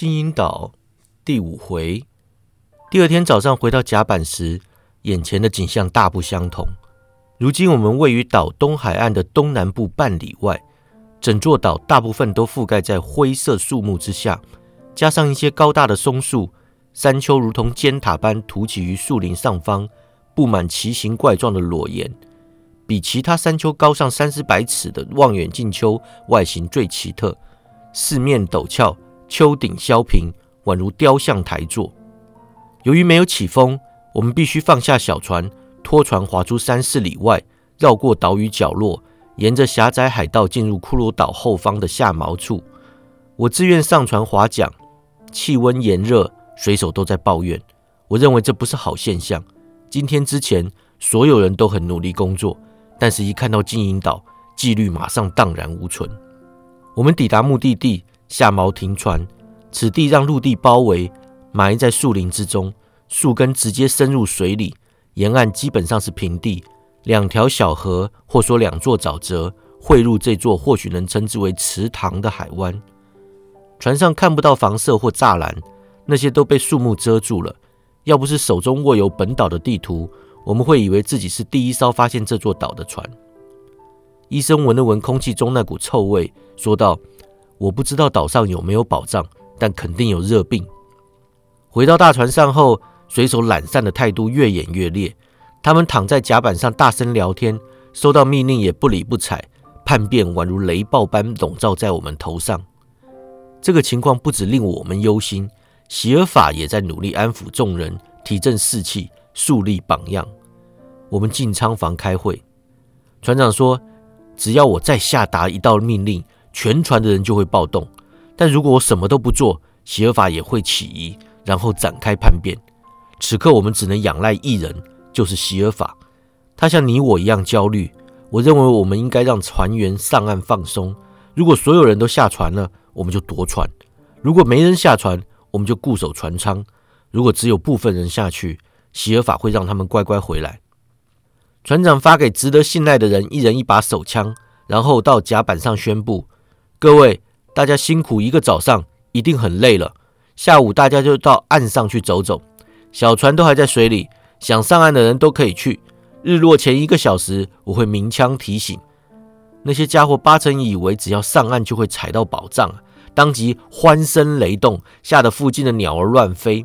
金银岛第五回，第二天早上回到甲板时，眼前的景象大不相同。如今我们位于岛东海岸的东南部半里外，整座岛大部分都覆盖在灰色树木之下，加上一些高大的松树，山丘如同尖塔般凸起于树林上方，布满奇形怪状的裸岩，比其他山丘高上三四百尺的望远镜丘外形最奇特，四面陡峭。丘顶削平，宛如雕像台座。由于没有起风，我们必须放下小船，拖船划出三四里外，绕过岛屿角落，沿着狭窄海道进入骷髅岛后方的下锚处。我自愿上船划桨，气温炎热，水手都在抱怨。我认为这不是好现象。今天之前，所有人都很努力工作，但是一看到金银岛，纪律马上荡然无存。我们抵达目的地。下锚停船，此地让陆地包围，埋在树林之中，树根直接深入水里。沿岸基本上是平地，两条小河或说两座沼泽汇入这座或许能称之为池塘的海湾。船上看不到房舍或栅栏，那些都被树木遮住了。要不是手中握有本岛的地图，我们会以为自己是第一艘发现这座岛的船。医生闻了闻空气中那股臭味，说道。我不知道岛上有没有宝藏，但肯定有热病。回到大船上后，水手懒散的态度越演越烈。他们躺在甲板上大声聊天，收到命令也不理不睬，叛变宛如雷暴般笼罩在我们头上。这个情况不止令我们忧心，席尔法也在努力安抚众人，提振士气，树立榜样。我们进舱房开会，船长说：“只要我再下达一道命令。”全船的人就会暴动，但如果我什么都不做，席尔法也会起疑，然后展开叛变。此刻我们只能仰赖一人，就是席尔法。他像你我一样焦虑。我认为我们应该让船员上岸放松。如果所有人都下船了，我们就夺船；如果没人下船，我们就固守船舱。如果只有部分人下去，席尔法会让他们乖乖回来。船长发给值得信赖的人一人一把手枪，然后到甲板上宣布。各位，大家辛苦一个早上，一定很累了。下午大家就到岸上去走走，小船都还在水里，想上岸的人都可以去。日落前一个小时，我会鸣枪提醒那些家伙。八成以为只要上岸就会踩到宝藏，当即欢声雷动，吓得附近的鸟儿乱飞。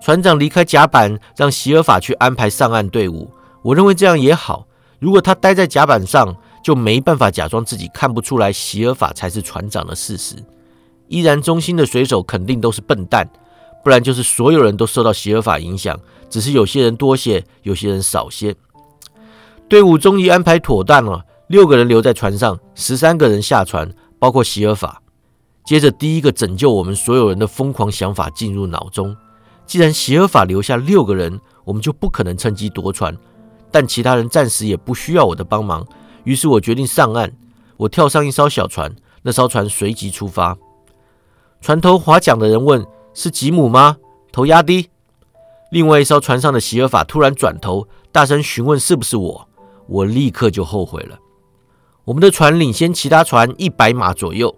船长离开甲板，让席尔法去安排上岸队伍。我认为这样也好。如果他待在甲板上，就没办法假装自己看不出来席尔法才是船长的事实。依然忠心的水手肯定都是笨蛋，不然就是所有人都受到席尔法影响，只是有些人多些，有些人少些。队伍终于安排妥当了，六个人留在船上，十三个人下船，包括席尔法。接着，第一个拯救我们所有人的疯狂想法进入脑中：既然席尔法留下六个人，我们就不可能趁机夺船。但其他人暂时也不需要我的帮忙。于是我决定上岸。我跳上一艘小船，那艘船随即出发。船头划桨的人问：“是吉姆吗？”头压低。另外一艘船上的席尔法突然转头，大声询问：“是不是我？”我立刻就后悔了。我们的船领先其他船一百码左右。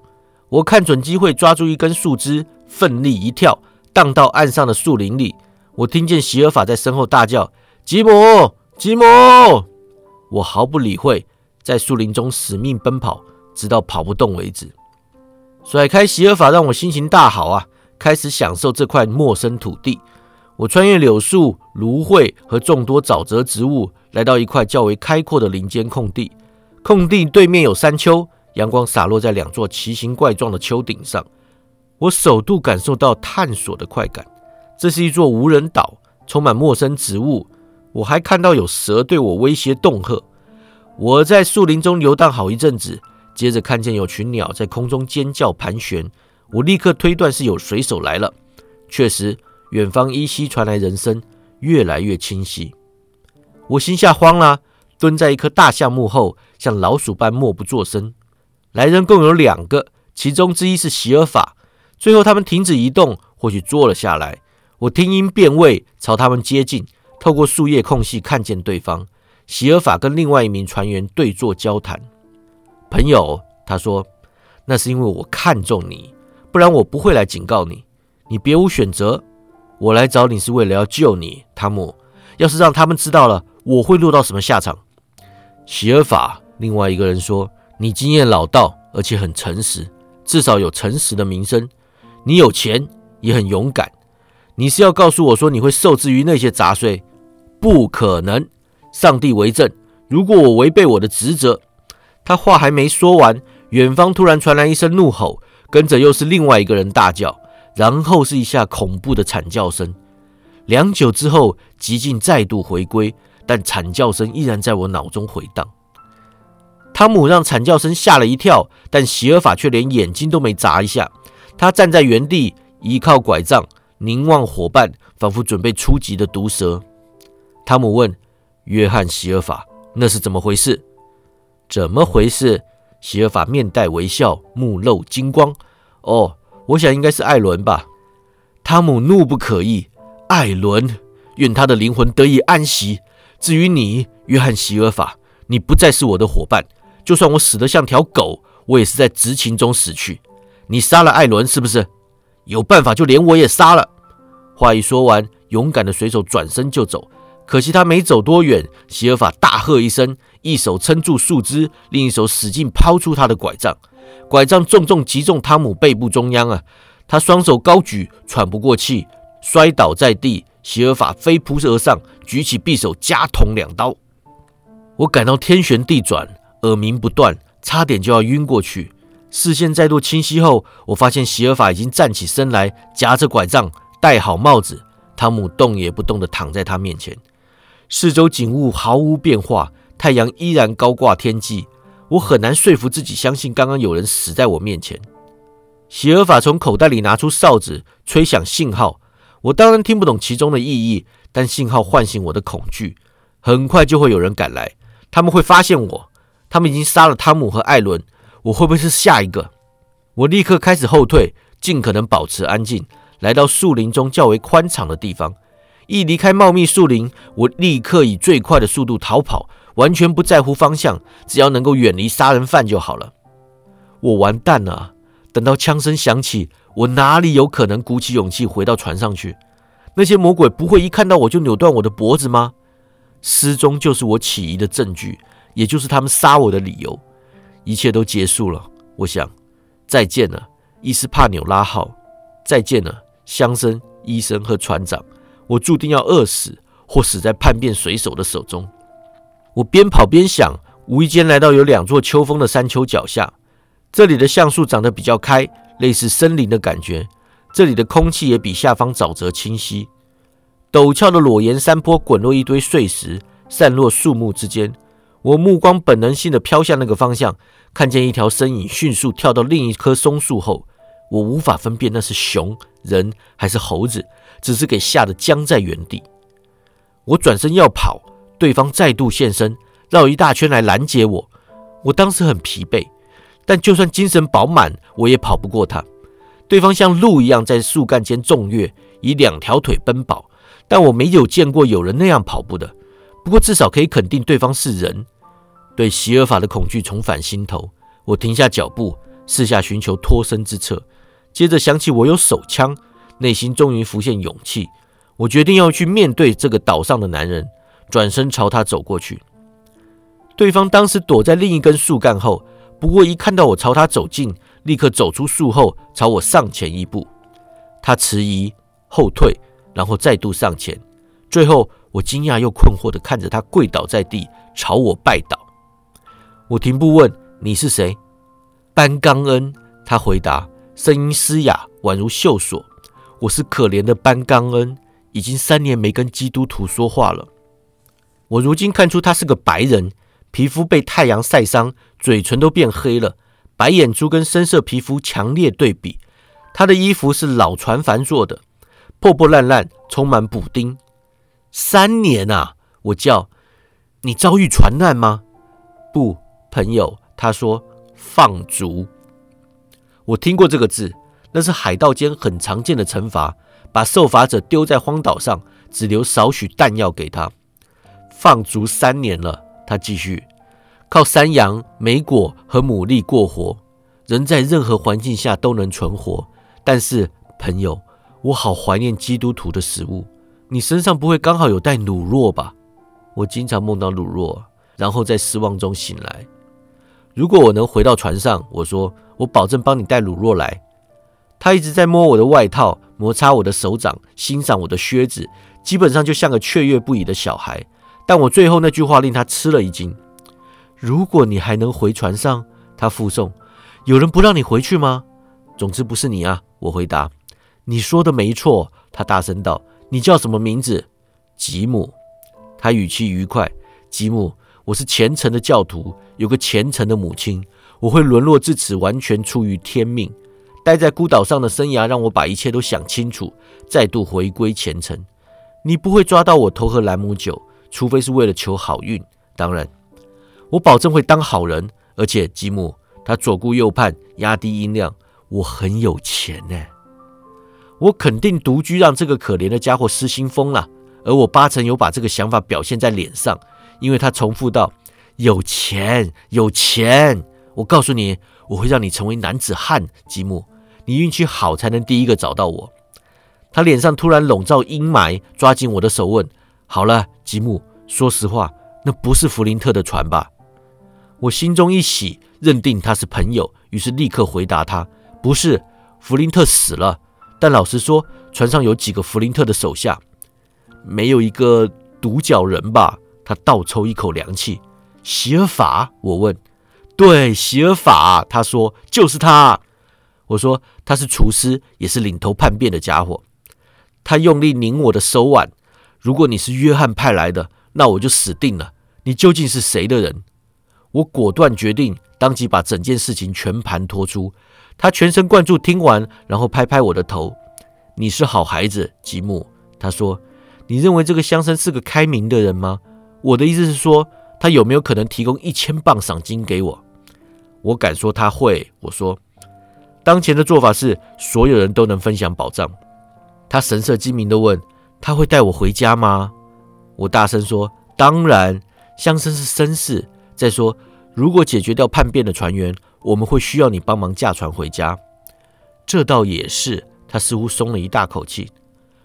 我看准机会，抓住一根树枝，奋力一跳，荡到岸上的树林里。我听见席尔法在身后大叫：“吉姆，吉姆！”我毫不理会。在树林中死命奔跑，直到跑不动为止。甩开席尔法，让我心情大好啊！开始享受这块陌生土地。我穿越柳树、芦荟和众多沼泽植物，来到一块较为开阔的林间空地。空地对面有山丘，阳光洒落在两座奇形怪状的丘顶上。我首度感受到探索的快感。这是一座无人岛，充满陌生植物。我还看到有蛇对我威胁恫吓。我在树林中游荡好一阵子，接着看见有群鸟在空中尖叫盘旋，我立刻推断是有水手来了。确实，远方依稀传来人声，越来越清晰。我心下慌了，蹲在一棵大橡木后，像老鼠般默不作声。来人共有两个，其中之一是席尔法。最后他们停止移动，或许坐了下来。我听音辨位，朝他们接近，透过树叶空隙看见对方。席尔法跟另外一名船员对坐交谈。朋友，他说：“那是因为我看中你，不然我不会来警告你。你别无选择。我来找你是为了要救你，汤姆。要是让他们知道了，我会落到什么下场？席尔法，另外一个人说：“你经验老道，而且很诚实，至少有诚实的名声。你有钱，也很勇敢。你是要告诉我说你会受制于那些杂碎？不可能！上帝为证，如果我违背我的职责……”他话还没说完，远方突然传来一声怒吼，跟着又是另外一个人大叫，然后是一下恐怖的惨叫声。良久之后，寂静再度回归，但惨叫声依然在我脑中回荡。汤姆让惨叫声吓了一跳，但席尔法却连眼睛都没眨一下。他站在原地，依靠拐杖，凝望伙伴，仿佛准备出击的毒蛇。汤姆问：“约翰·席尔法，那是怎么回事？”“怎么回事？”席尔法面带微笑，目露金光。“哦，我想应该是艾伦吧。”汤姆怒不可遏。艾伦，愿他的灵魂得以安息。至于你，约翰·席尔法，你不再是我的伙伴。就算我死得像条狗，我也是在执勤中死去。你杀了艾伦，是不是？有办法就连我也杀了。话一说完，勇敢的水手转身就走。可惜他没走多远，席尔法大喝一声，一手撑住树枝，另一手使劲抛出他的拐杖。拐杖重重击中汤姆背部中央啊！他双手高举，喘不过气。摔倒在地，席尔法飞扑而上，举起匕首，加捅两刀。我感到天旋地转，耳鸣不断，差点就要晕过去。视线再度清晰后，我发现席尔法已经站起身来，夹着拐杖，戴好帽子。汤姆动也不动地躺在他面前。四周景物毫无变化，太阳依然高挂天际。我很难说服自己相信刚刚有人死在我面前。席尔法从口袋里拿出哨子，吹响信号。我当然听不懂其中的意义，但信号唤醒我的恐惧。很快就会有人赶来，他们会发现我。他们已经杀了汤姆和艾伦，我会不会是下一个？我立刻开始后退，尽可能保持安静，来到树林中较为宽敞的地方。一离开茂密树林，我立刻以最快的速度逃跑，完全不在乎方向，只要能够远离杀人犯就好了。我完蛋了！等到枪声响起。我哪里有可能鼓起勇气回到船上去？那些魔鬼不会一看到我就扭断我的脖子吗？失踪就是我起疑的证据，也就是他们杀我的理由。一切都结束了，我想，再见了，伊斯帕纽拉号，再见了，乡绅、医生和船长。我注定要饿死，或死在叛变水手的手中。我边跑边想，无意间来到有两座秋风的山丘脚下，这里的橡树长得比较开。类似森林的感觉，这里的空气也比下方沼泽清晰。陡峭的裸岩山坡滚落一堆碎石，散落树木之间。我目光本能性的飘向那个方向，看见一条身影迅速跳到另一棵松树后。我无法分辨那是熊、人还是猴子，只是给吓得僵在原地。我转身要跑，对方再度现身，绕一大圈来拦截我。我当时很疲惫。但就算精神饱满，我也跑不过他。对方像鹿一样在树干间纵跃，以两条腿奔跑，但我没有见过有人那样跑步的。不过至少可以肯定对方是人。对席尔法的恐惧重返心头，我停下脚步，四下寻求脱身之策。接着想起我有手枪，内心终于浮现勇气。我决定要去面对这个岛上的男人，转身朝他走过去。对方当时躲在另一根树干后。不过，一看到我朝他走近，立刻走出树后，朝我上前一步。他迟疑后退，然后再度上前。最后，我惊讶又困惑地看着他跪倒在地，朝我拜倒。我停步问：“你是谁？”班刚恩。他回答，声音嘶哑，宛如锈索。我是可怜的班刚恩，已经三年没跟基督徒说话了。我如今看出他是个白人。皮肤被太阳晒伤，嘴唇都变黑了，白眼珠跟深色皮肤强烈对比。他的衣服是老船帆做的，破破烂烂，充满补丁。三年啊！我叫你遭遇船难吗？不，朋友。他说放逐。我听过这个字，那是海盗间很常见的惩罚，把受罚者丢在荒岛上，只留少许弹药给他。放逐三年了。他继续靠山羊、莓果和牡蛎过活，人在任何环境下都能存活。但是，朋友，我好怀念基督徒的食物。你身上不会刚好有带卤肉吧？我经常梦到卤肉，然后在失望中醒来。如果我能回到船上，我说，我保证帮你带卤肉来。他一直在摸我的外套，摩擦我的手掌，欣赏我的靴子，基本上就像个雀跃不已的小孩。但我最后那句话令他吃了一惊。如果你还能回船上，他附送。有人不让你回去吗？总之不是你啊！我回答。你说的没错，他大声道。你叫什么名字？吉姆。他语气愉快。吉姆，我是虔诚的教徒，有个虔诚的母亲。我会沦落至此，完全出于天命。待在孤岛上的生涯让我把一切都想清楚，再度回归前程。你不会抓到我偷喝兰姆酒，除非是为了求好运。当然，我保证会当好人。而且，吉姆，他左顾右盼，压低音量。我很有钱呢。我肯定独居让这个可怜的家伙失心疯了，而我八成有把这个想法表现在脸上，因为他重复道：“有钱，有钱。”我告诉你，我会让你成为男子汉，吉姆。你运气好才能第一个找到我。他脸上突然笼罩阴霾，抓紧我的手问：“好了，吉姆，说实话，那不是弗林特的船吧？”我心中一喜，认定他是朋友，于是立刻回答他：“不是，弗林特死了。”但老实说，船上有几个弗林特的手下，没有一个独角人吧？他倒抽一口凉气。席尔法，我问。对，席尔法。他说就是他。我说他是厨师，也是领头叛变的家伙。他用力拧我的手腕。如果你是约翰派来的，那我就死定了。你究竟是谁的人？我果断决定，当即把整件事情全盘托出。他全神贯注听完，然后拍拍我的头：“你是好孩子，吉姆。”他说：“你认为这个乡绅是个开明的人吗？”我的意思是说，他有没有可能提供一千磅赏金给我？我敢说他会。我说：“当前的做法是，所有人都能分享宝藏。”他神色精明地问：“他会带我回家吗？”我大声说：“当然，乡绅是绅士。再说，如果解决掉叛变的船员。”我们会需要你帮忙驾船回家，这倒也是。他似乎松了一大口气。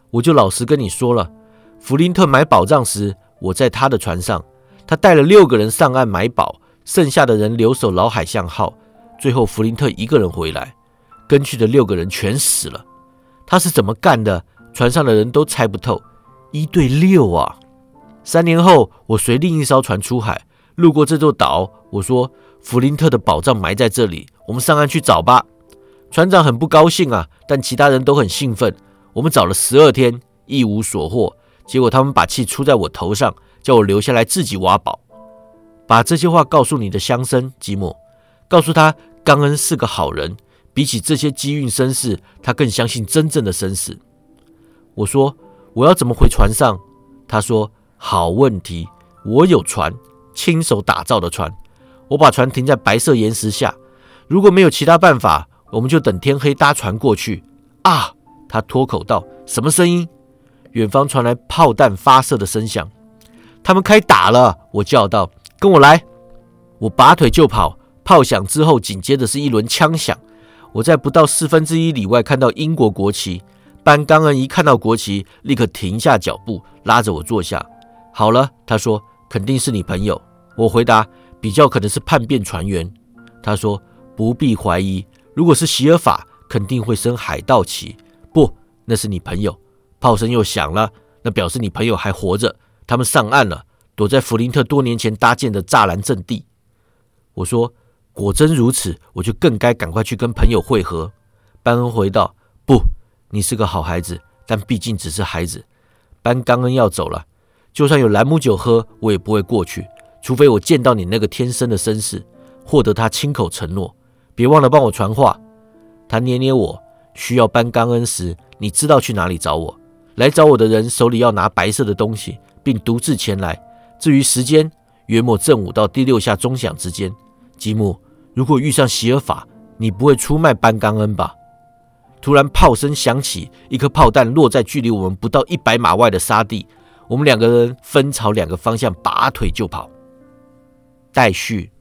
我就老实跟你说了，弗林特买宝藏时，我在他的船上，他带了六个人上岸买宝，剩下的人留守老海象号。最后弗林特一个人回来，跟去的六个人全死了。他是怎么干的？船上的人都猜不透。一对六啊！三年后，我随另一艘船出海，路过这座岛，我说。弗林特的宝藏埋在这里，我们上岸去找吧。船长很不高兴啊，但其他人都很兴奋。我们找了十二天，一无所获。结果他们把气出在我头上，叫我留下来自己挖宝。把这些话告诉你的乡绅吉姆，告诉他冈恩是个好人。比起这些机运绅士，他更相信真正的绅士。我说我要怎么回船上？他说好问题，我有船，亲手打造的船。我把船停在白色岩石下，如果没有其他办法，我们就等天黑搭船过去。啊！他脱口道：“什么声音？”远方传来炮弹发射的声响。他们开打了！我叫道：“跟我来！”我拔腿就跑。炮响之后，紧接着是一轮枪响。我在不到四分之一里外看到英国国旗。班刚恩一看到国旗，立刻停下脚步，拉着我坐下。好了，他说：“肯定是你朋友。”我回答。比较可能是叛变船员，他说不必怀疑，如果是席尔法，肯定会升海盗旗。不，那是你朋友。炮声又响了，那表示你朋友还活着。他们上岸了，躲在弗林特多年前搭建的栅栏阵地。我说，果真如此，我就更该赶快去跟朋友会合。班恩回道：“不，你是个好孩子，但毕竟只是孩子。班刚恩要走了，就算有兰姆酒喝，我也不会过去。”除非我见到你那个天生的绅士，获得他亲口承诺，别忘了帮我传话。他捏捏我，需要搬冈恩时，你知道去哪里找我。来找我的人手里要拿白色的东西，并独自前来。至于时间，约莫正午到第六下钟响之间。吉姆，如果遇上席尔法，你不会出卖班刚恩吧？突然炮声响起，一颗炮弹落在距离我们不到一百码外的沙地。我们两个人分朝两个方向拔腿就跑。待续。